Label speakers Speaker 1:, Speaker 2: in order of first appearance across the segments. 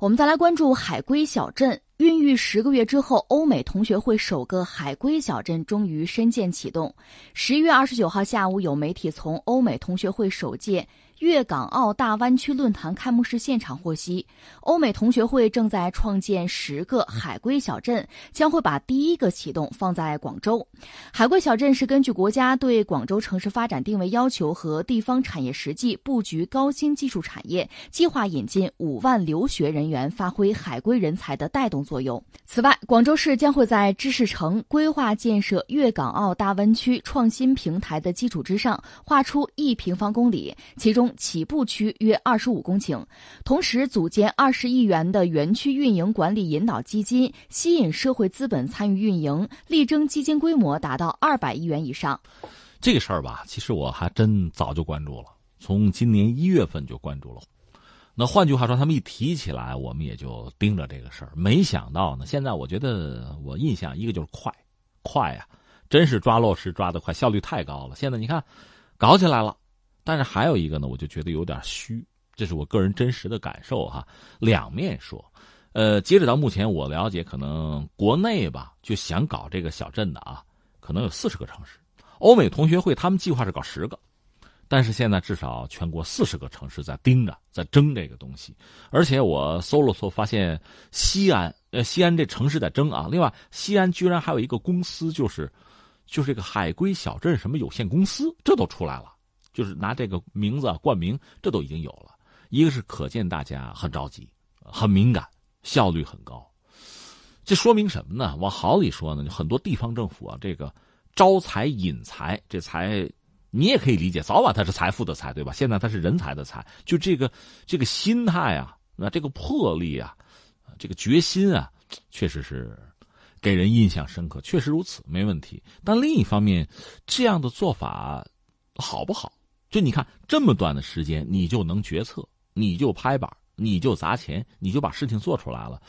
Speaker 1: 我们再来关注海归小镇。孕育十个月之后，欧美同学会首个海归小镇终于深建启动。十一月二十九号下午，有媒体从欧美同学会首届。粤港澳大湾区论坛开幕式现场获悉，欧美同学会正在创建十个海归小镇，将会把第一个启动放在广州。海归小镇是根据国家对广州城市发展定位要求和地方产业实际布局高新技术产业，计划引进五万留学人员，发挥海归人才的带动作用。此外，广州市将会在知识城规划建设粤港澳大湾区创新平台的基础之上，划出一平方公里，其中。起步区约二十五公顷，同时组建二十亿元的园区运营管理引导基金，吸引社会资本参与运营，力争基金规模达到二百亿元以上。
Speaker 2: 这个事儿吧，其实我还真早就关注了，从今年一月份就关注了。那换句话说，他们一提起来，我们也就盯着这个事儿。没想到呢，现在我觉得我印象一个就是快，快呀，真是抓落实抓得快，效率太高了。现在你看，搞起来了。但是还有一个呢，我就觉得有点虚，这是我个人真实的感受哈。两面说，呃，截止到目前我了解，可能国内吧就想搞这个小镇的啊，可能有四十个城市。欧美同学会他们计划是搞十个，但是现在至少全国四十个城市在盯着，在争这个东西。而且我搜了搜，发现西安，呃，西安这城市在争啊。另外，西安居然还有一个公司，就是就是这个海归小镇什么有限公司，这都出来了。就是拿这个名字冠名，这都已经有了。一个是可见大家很着急、很敏感，效率很高。这说明什么呢？往好里说呢，很多地方政府啊，这个招财引财，这财你也可以理解，早晚它是财富的财，对吧？现在它是人才的财，就这个这个心态啊，那这个魄力啊，这个决心啊，确实是给人印象深刻。确实如此，没问题。但另一方面，这样的做法好不好？就你看，这么短的时间，你就能决策，你就拍板，你就砸钱，你就把事情做出来了，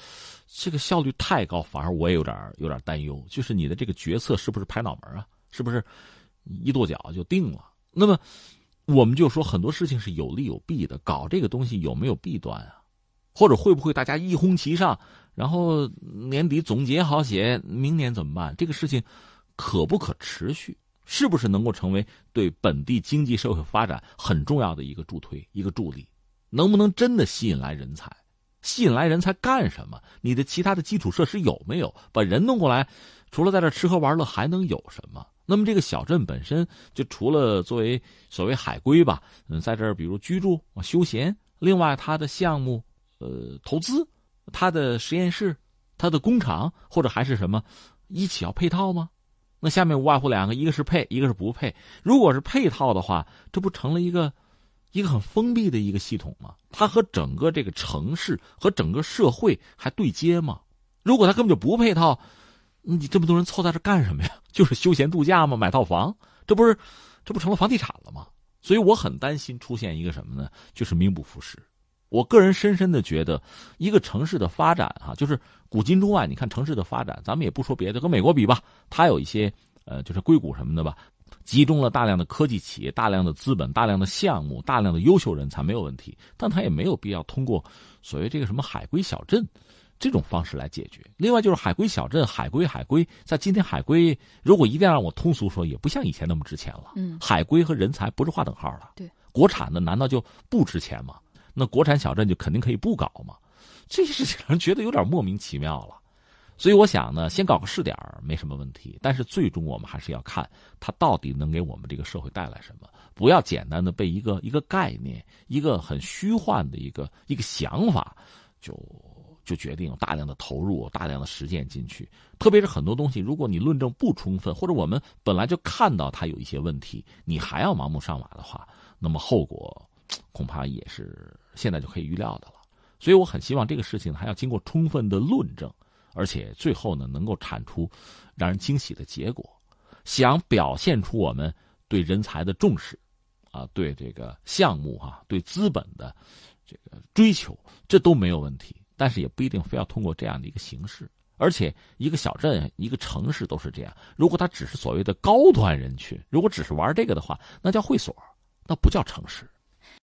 Speaker 2: 这个效率太高，反而我也有点有点担忧。就是你的这个决策是不是拍脑门啊？是不是一跺脚就定了？那么，我们就说很多事情是有利有弊的，搞这个东西有没有弊端啊？或者会不会大家一哄其上，然后年底总结好写，明年怎么办？这个事情可不可持续？是不是能够成为对本地经济社会发展很重要的一个助推、一个助力？能不能真的吸引来人才？吸引来人才干什么？你的其他的基础设施有没有？把人弄过来，除了在这吃喝玩乐，还能有什么？那么这个小镇本身就除了作为所谓海归吧，嗯，在这儿比如居住、休闲，另外它的项目、呃，投资、它的实验室、它的工厂，或者还是什么，一起要配套吗？那下面无外乎两个，一个是配，一个是不配。如果是配套的话，这不成了一个一个很封闭的一个系统吗？它和整个这个城市和整个社会还对接吗？如果它根本就不配套，你这么多人凑在这干什么呀？就是休闲度假吗？买套房？这不是这不成了房地产了吗？所以我很担心出现一个什么呢？就是名不副实。我个人深深的觉得，一个城市的发展啊，就是古今中外，你看城市的发展，咱们也不说别的，跟美国比吧，它有一些呃，就是硅谷什么的吧，集中了大量的科技企业、大量的资本、大量的项目、大量的优秀人才，没有问题。但它也没有必要通过所谓这个什么海归小镇这种方式来解决。另外就是海归小镇，海归海归，在今天海归，如果一定要让我通俗说，也不像以前那么值钱了。
Speaker 1: 嗯，
Speaker 2: 海归和人才不是划等号了。
Speaker 1: 对，
Speaker 2: 国产的难道就不值钱吗？那国产小镇就肯定可以不搞嘛？这些事情让人觉得有点莫名其妙了。所以我想呢，先搞个试点没什么问题。但是最终我们还是要看它到底能给我们这个社会带来什么。不要简单的被一个一个概念、一个很虚幻的一个一个想法，就就决定大量的投入、大量的实践进去。特别是很多东西，如果你论证不充分，或者我们本来就看到它有一些问题，你还要盲目上马的话，那么后果。恐怕也是现在就可以预料的了，所以我很希望这个事情还要经过充分的论证，而且最后呢能够产出让人惊喜的结果。想表现出我们对人才的重视，啊，对这个项目哈，对资本的这个追求，这都没有问题。但是也不一定非要通过这样的一个形式。而且一个小镇、一个城市都是这样。如果它只是所谓的高端人群，如果只是玩这个的话，那叫会所，那不叫城市。